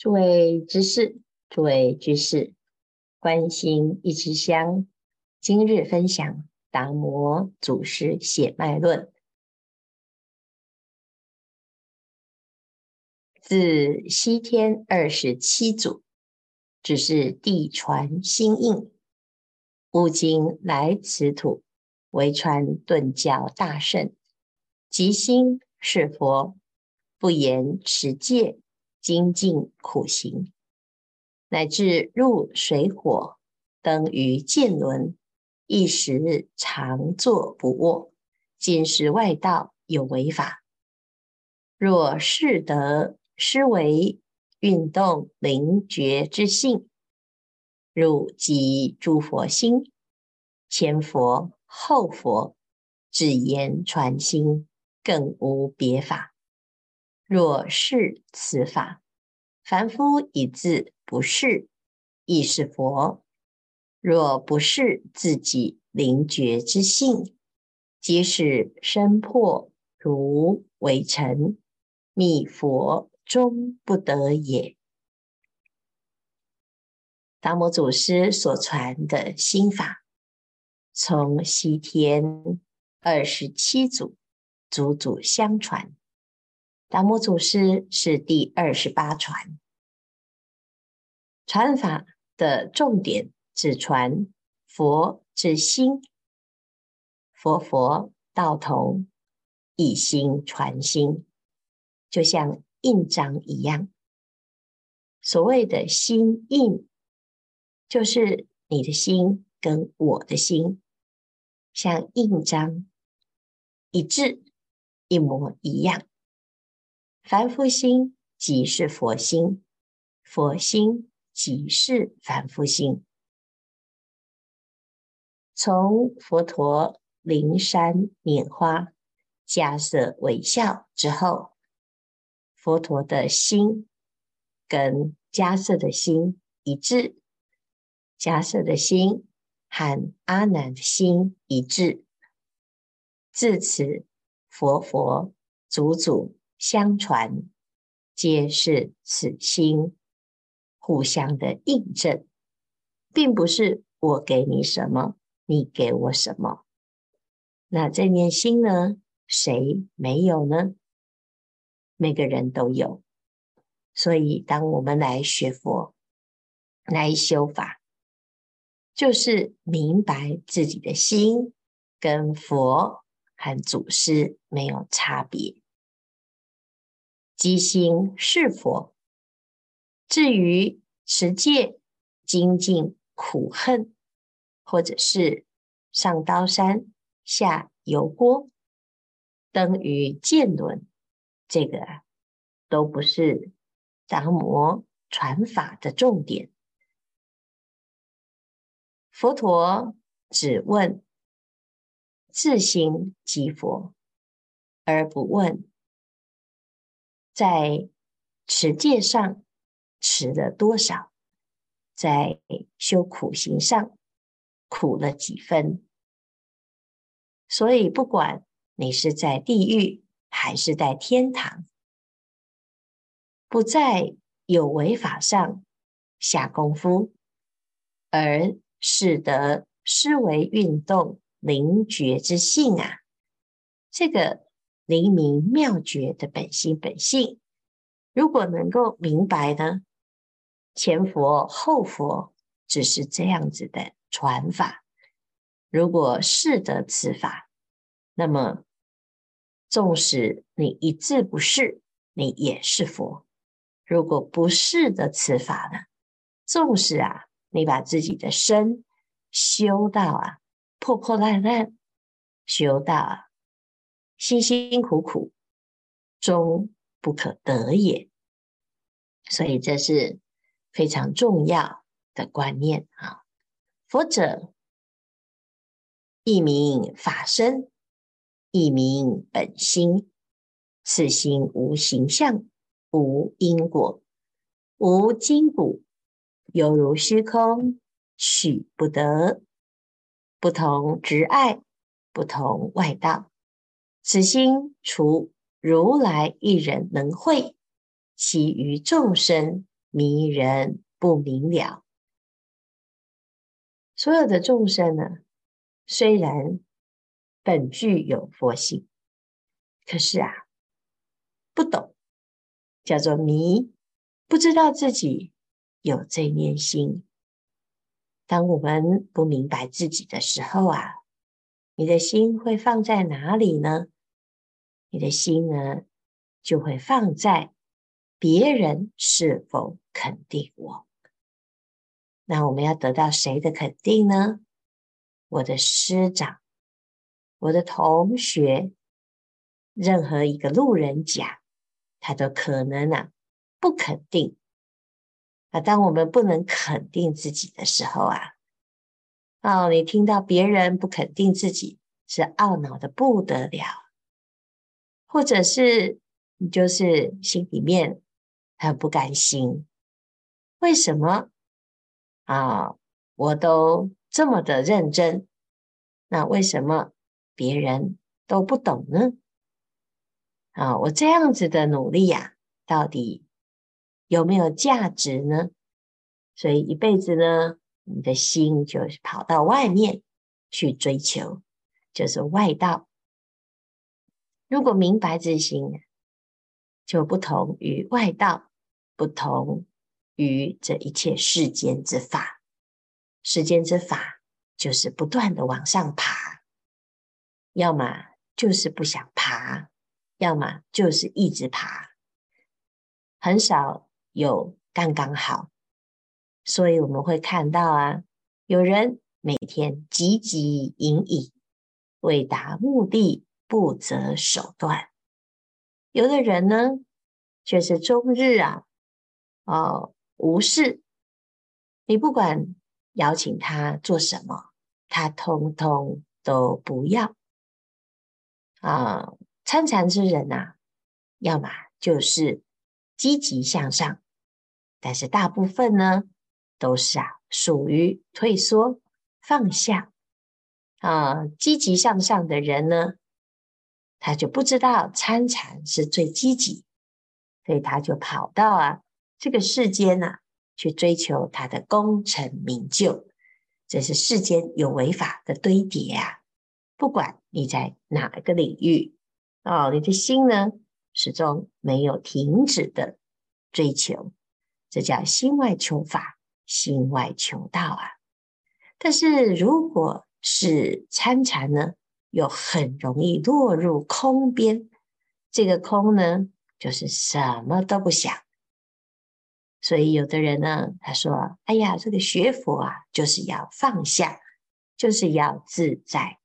诸位居士，诸位居士，观心一支香，今日分享达摩祖师血脉论。自西天二十七祖，只是地传心印，悟经来此土，为传顿教大圣，即心是佛，不言持戒。精进苦行，乃至入水火，登于剑轮，一时常坐不卧。今时外道有违法，若是得施为运动灵觉之性，汝即诸佛心，前佛后佛，只言传心，更无别法。若是此法，凡夫以自不是，亦是佛；若不是自己灵觉之性，即使身破如微尘，觅佛终不得也。达摩祖师所传的心法，从西天二十七祖祖祖相传。达摩祖师是第二十八传，传法的重点只传佛之心，佛佛道同，一心传心，就像印章一样。所谓的心印，就是你的心跟我的心像印章一致，一模一样。凡夫心即是佛心，佛心即是凡夫心。从佛陀灵山拈花、迦叶微笑之后，佛陀的心跟迦叶的心一致，迦叶的心和阿难的心一致。自此，佛佛祖祖。相传，皆是此心互相的印证，并不是我给你什么，你给我什么。那这念心呢？谁没有呢？每个人都有。所以，当我们来学佛、来修法，就是明白自己的心跟佛和祖师没有差别。即心是佛。至于持戒、精进、苦恨，或者是上刀山、下油锅、登于剑轮，这个，都不是达摩传法的重点。佛陀只问自心即佛，而不问。在持戒上持了多少，在修苦行上苦了几分，所以不管你是在地狱还是在天堂，不在有为法上下功夫，而使得思维运动灵觉之性啊，这个。黎明妙觉的本心本性，如果能够明白呢，前佛后佛只是这样子的传法。如果是得此法，那么纵使你一字不是，你也是佛；如果不是得此法呢，纵使啊，你把自己的身修到啊破破烂烂，修到啊。辛辛苦苦，终不可得也。所以这是非常重要的观念啊！佛者，一名法身，一名本心。此心无形象，无因果，无筋骨，犹如虚空，取不得。不同执爱，不同外道。此心除如来一人能会，其余众生迷人不明了。所有的众生呢，虽然本具有佛性，可是啊，不懂，叫做迷，不知道自己有这念心。当我们不明白自己的时候啊，你的心会放在哪里呢？你的心呢，就会放在别人是否肯定我。那我们要得到谁的肯定呢？我的师长、我的同学、任何一个路人甲，他都可能啊不肯定。那当我们不能肯定自己的时候啊，哦，你听到别人不肯定自己，是懊恼的不得了，或者是。你就是心里面很不甘心，为什么啊？我都这么的认真，那为什么别人都不懂呢？啊，我这样子的努力呀，到底有没有价值呢？所以一辈子呢，你的心就是跑到外面去追求，就是外道。如果明白自心，就不同于外道，不同于这一切世间之法。世间之法就是不断的往上爬，要么就是不想爬，要么就是一直爬，很少有刚刚好。所以我们会看到啊，有人每天汲汲营营，为达目的不择手段。有的人呢，却是终日啊，哦，无事。你不管邀请他做什么，他通通都不要。啊，参禅之人呐、啊，要么就是积极向上，但是大部分呢，都是啊，属于退缩放下。啊，积极向上的人呢，他就不知道参禅是最积极，所以他就跑到啊这个世间啊去追求他的功成名就，这是世间有为法的堆叠啊。不管你在哪一个领域哦，你的心呢始终没有停止的追求，这叫心外求法，心外求道啊。但是如果是参禅呢？又很容易落入空边，这个空呢，就是什么都不想。所以有的人呢，他说：“哎呀，这个学佛啊，就是要放下，就是要自在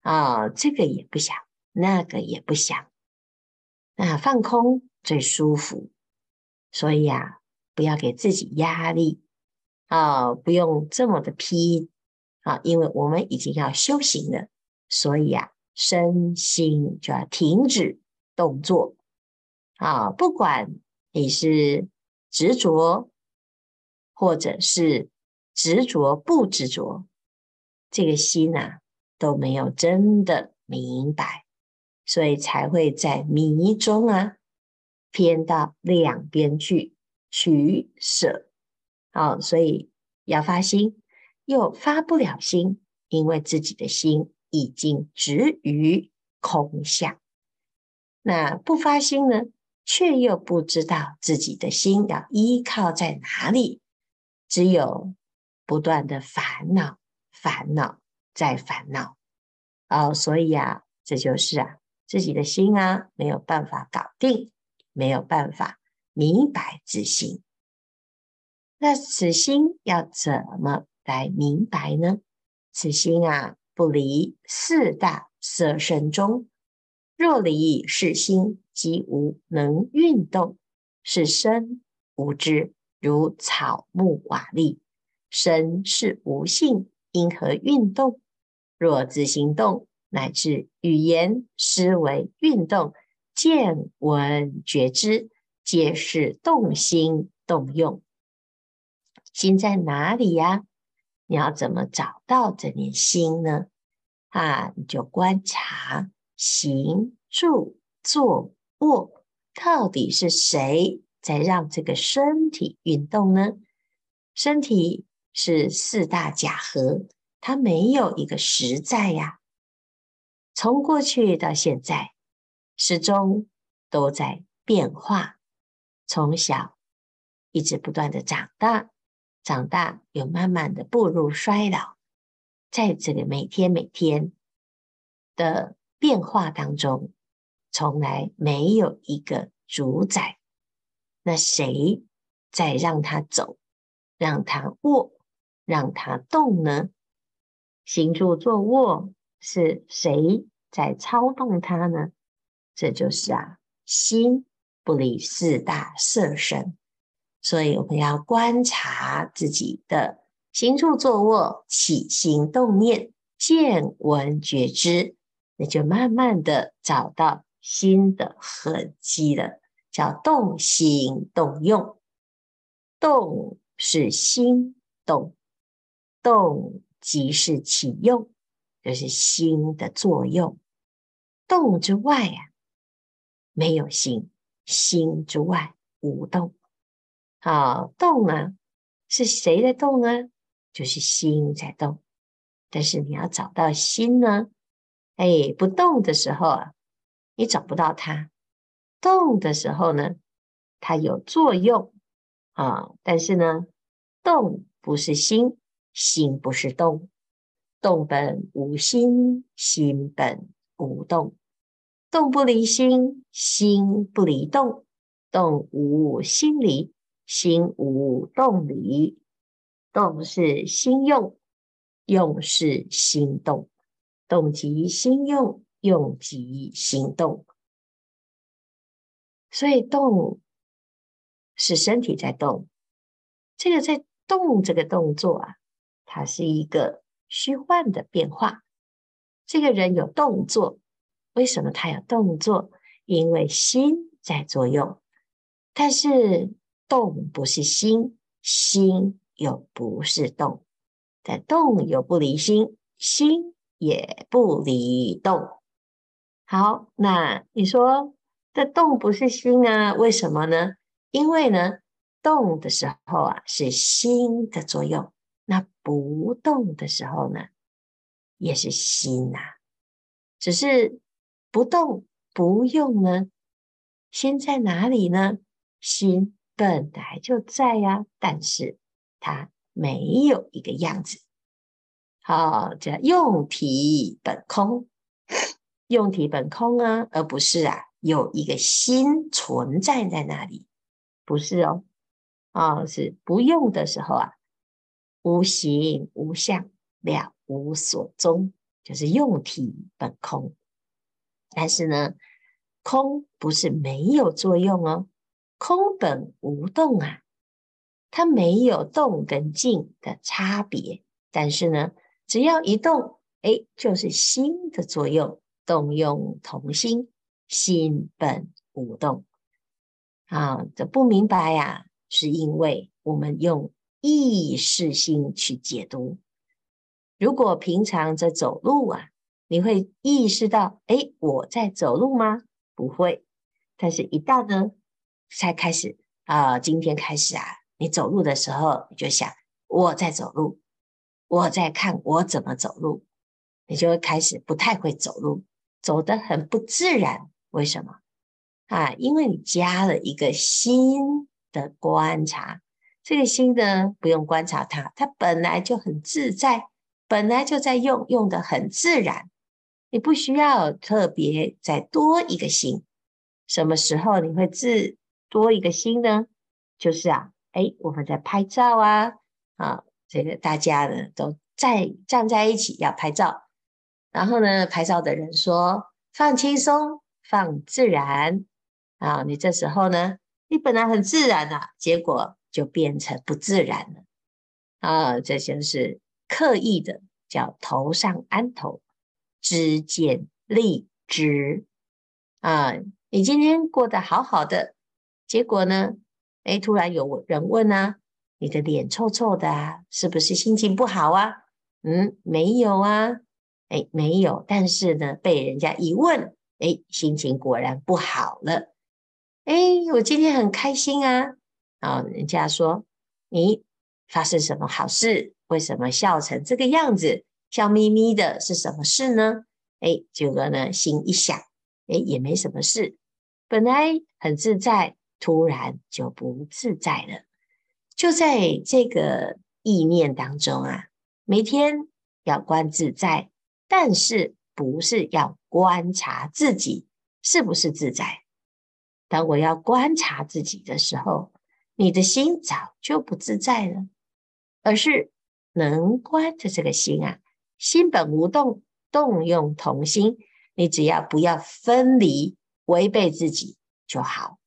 啊，哦，这个也不想，那个也不想，那放空最舒服。所以啊，不要给自己压力啊，不用这么的拼啊，因为我们已经要修行了。”所以啊，身心就要停止动作啊！不管你是执着，或者是执着不执着，这个心啊都没有真的明白，所以才会在迷中啊偏到两边去取舍。哦，所以要发心，又发不了心，因为自己的心。已经执于空相，那不发心呢，却又不知道自己的心要依靠在哪里，只有不断的烦恼，烦恼再烦恼。哦，所以啊，这就是啊，自己的心啊，没有办法搞定，没有办法明白自心。那此心要怎么来明白呢？此心啊。不离四大色身中，若离是心，即无能运动。是身无知，如草木瓦砾。身是无性，因何运动？若自行动，乃至语言、思维运动，见闻觉知，皆是动心动用。心在哪里呀？你要怎么找到这念心呢？啊，你就观察行住坐卧，到底是谁在让这个身体运动呢？身体是四大假合，它没有一个实在呀。从过去到现在，始终都在变化。从小一直不断的长大，长大又慢慢的步入衰老，在这个每天每天的变化当中，从来没有一个主宰。那谁在让他走？让他卧，让他动呢？行住坐卧是谁在操动他呢？这就是啊，心不离四大色身，所以我们要观察自己的行住坐卧、起心动念、见闻觉知，那就慢慢的找到心的痕迹了，叫动心动用，动。是心动，动即是起用，就是心的作用。动之外啊，没有心；心之外无动。啊，动啊，是谁在动呢？就是心在动。但是你要找到心呢，哎，不动的时候啊，你找不到它；动的时候呢，它有作用。啊，但是呢，动不是心，心不是动，动本无心，心本无动，动不离心，心不离动，动无心离，心无动离，动是心用，用是心动，动即心用，用即心动，所以动。是身体在动，这个在动这个动作啊，它是一个虚幻的变化。这个人有动作，为什么他有动作？因为心在作用。但是动不是心，心又不是动，但动又不离心，心也不离动。好，那你说这动不是心啊？为什么呢？因为呢，动的时候啊是心的作用，那不动的时候呢，也是心呐、只是不动不用呢，心在哪里呢？心本来就在呀、但是它没有一个样子。好，叫用体本空，用体本空啊，而不是啊有一个心存在在那里。不是哦，啊、哦，是不用的时候啊，无形无相，了无所踪，就是用体本空。但是呢，空不是没有作用哦，空本无动啊，它没有动跟静的差别。但是呢，只要一动，哎，就是心的作用，动用同心，心本无动。啊，这不明白呀、是因为我们用意识心去解读。如果平常在走路啊，你会意识到，哎，我在走路吗？不会。但是，一到呢，才开始啊，今天开始啊，你走路的时候，你就想我在走路，我在看我怎么走路，你就会开始不太会走路，走得很不自然。为什么？啊，因为你加了一个心的观察，这个心呢，不用观察它，它本来就很自在，本来就在用，用得很自然，你不需要特别再多一个心。什么时候你会自多一个心呢？就是啊，哎，我们在拍照啊，啊，这个大家呢都在站在一起要拍照，然后呢，拍照的人说放轻松，放自然。啊，你这时候呢，你本来很自然啊，结果就变成不自然了。啊，这就是刻意的，叫头上安头，知见立知。啊，你今天过得好好的，结果呢，诶，突然有人问啊，你的脸臭臭的啊，是不是心情不好啊？嗯，没有啊，诶，没有。但是呢，被人家一问，诶，心情果然不好了。哎，我今天很开心啊！啊，人家说你发生什么好事？为什么笑成这个样子？笑眯眯的是什么事呢？哎，结果呢，心一想，哎，也没什么事，本来很自在，突然就不自在了。就在这个意念当中啊，每天要观自在，但是不是要观察自己是不是自在？当我要观察自己的时候，你的心早就不自在了，而是能观的这个心啊，心本无动。动用同心，你只要不要分离、违背自己就好。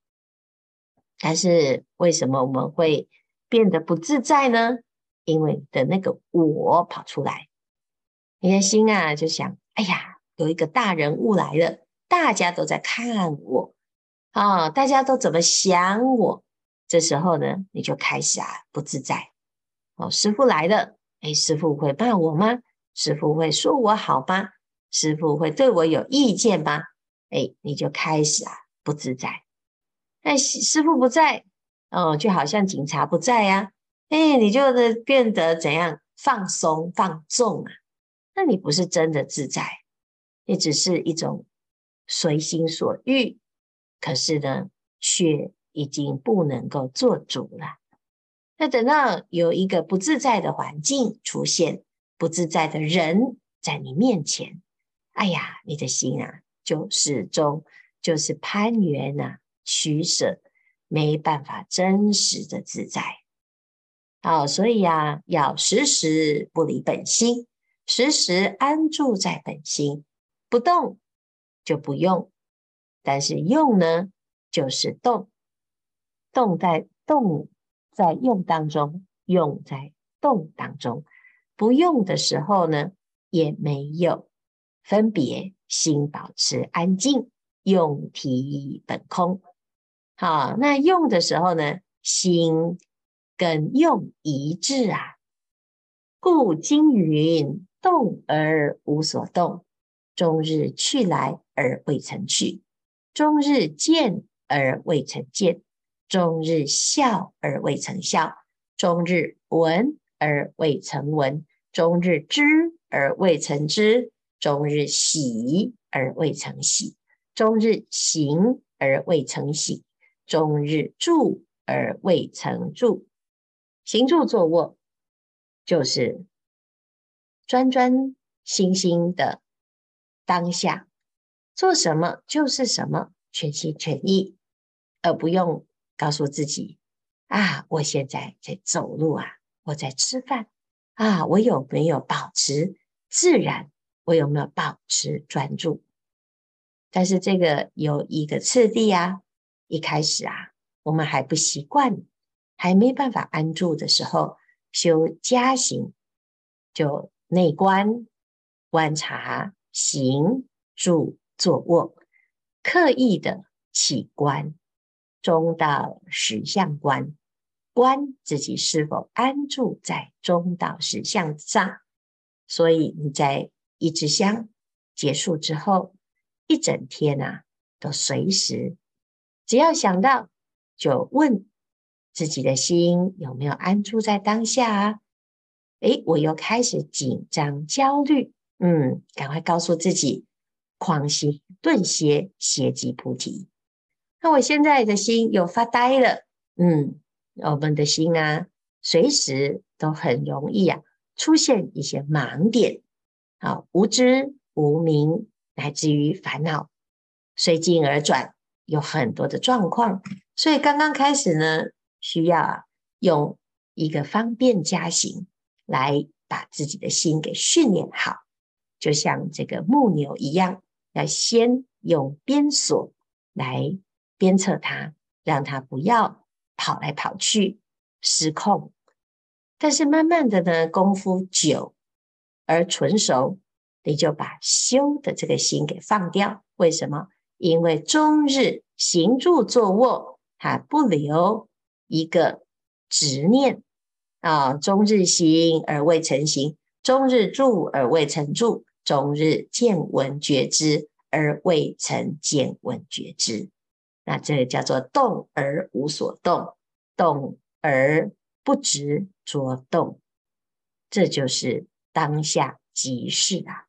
但是为什么我们会变得不自在呢？因为的那个我跑出来，你的心啊就想：哎呀，有一个大人物来了，大家都在看我啊，大家都怎么想我？这时候呢，你就开始啊不自在。哦，师傅来了，哎，师傅会骂我吗？师傅会说我好吗？师傅会对我有意见吗？哎，你就开始啊不自在。那，师傅不在，哦，就好像警察不在呀。哎，你就变得怎样放松放纵啊？那你不是真的自在，你只是一种随心所欲。可是呢，却已经不能够做主了。那等到有一个不自在的环境出现。不自在的人在你面前，哎呀，你的心啊，就始终就是攀缘啊，取舍，没办法真实的自在。好，所以呀，要时时不离本心，时时安住在本心，不动就不用，但是用呢，就是动，动在动在用当中，用在动当中。不用的时候呢，也没有分别，心保持安静，用体本空。好，那用的时候呢，心跟用一致啊。故经云：动而无所动，终日去来而未曾去；终日见而未曾见；终日笑而未曾笑；终日闻而未曾闻。终日知而未曾知，终日喜而未曾喜，终日行而未曾行，终日住而未曾住。行住坐卧，就是专专心心的当下，做什么就是什么，全心全意，而不用告诉自己啊，我现在在走路啊，我在吃饭。啊，我有没有保持自然？我有没有保持专注？但是这个有一个次第啊。一开始啊，我们还不习惯，还没办法安住的时候，修加行就内观、观察、行、住、坐、卧，刻意的起观，中道实相观。观自己是否安住在中道实相上，所以你在一支香结束之后，一整天啊，都随时只要想到就问自己的心有没有安住在当下啊？诶，我又开始紧张焦虑，嗯，赶快告诉自己，狂心顿歇，歇即菩提。那我现在的心又发呆了，嗯。我们的心啊，随时都很容易啊，出现一些盲点，啊，无知、无明，乃至于烦恼，随境而转，有很多的状况。所以刚刚开始呢，需要，用一个方便加行来把自己的心给训练好，就像这个木牛一样，要先用鞭锁来鞭策它，让它不要。跑来跑去，失控。但是慢慢的呢，功夫久而纯熟，你就把修的这个心给放掉。为什么？因为终日行住坐卧，它不留一个执念啊。终日行而未成行，终日住而未成住，终日见闻觉知而未曾见闻觉知。那这个叫做动而无所动，动而不执着动，这就是当下即是啊。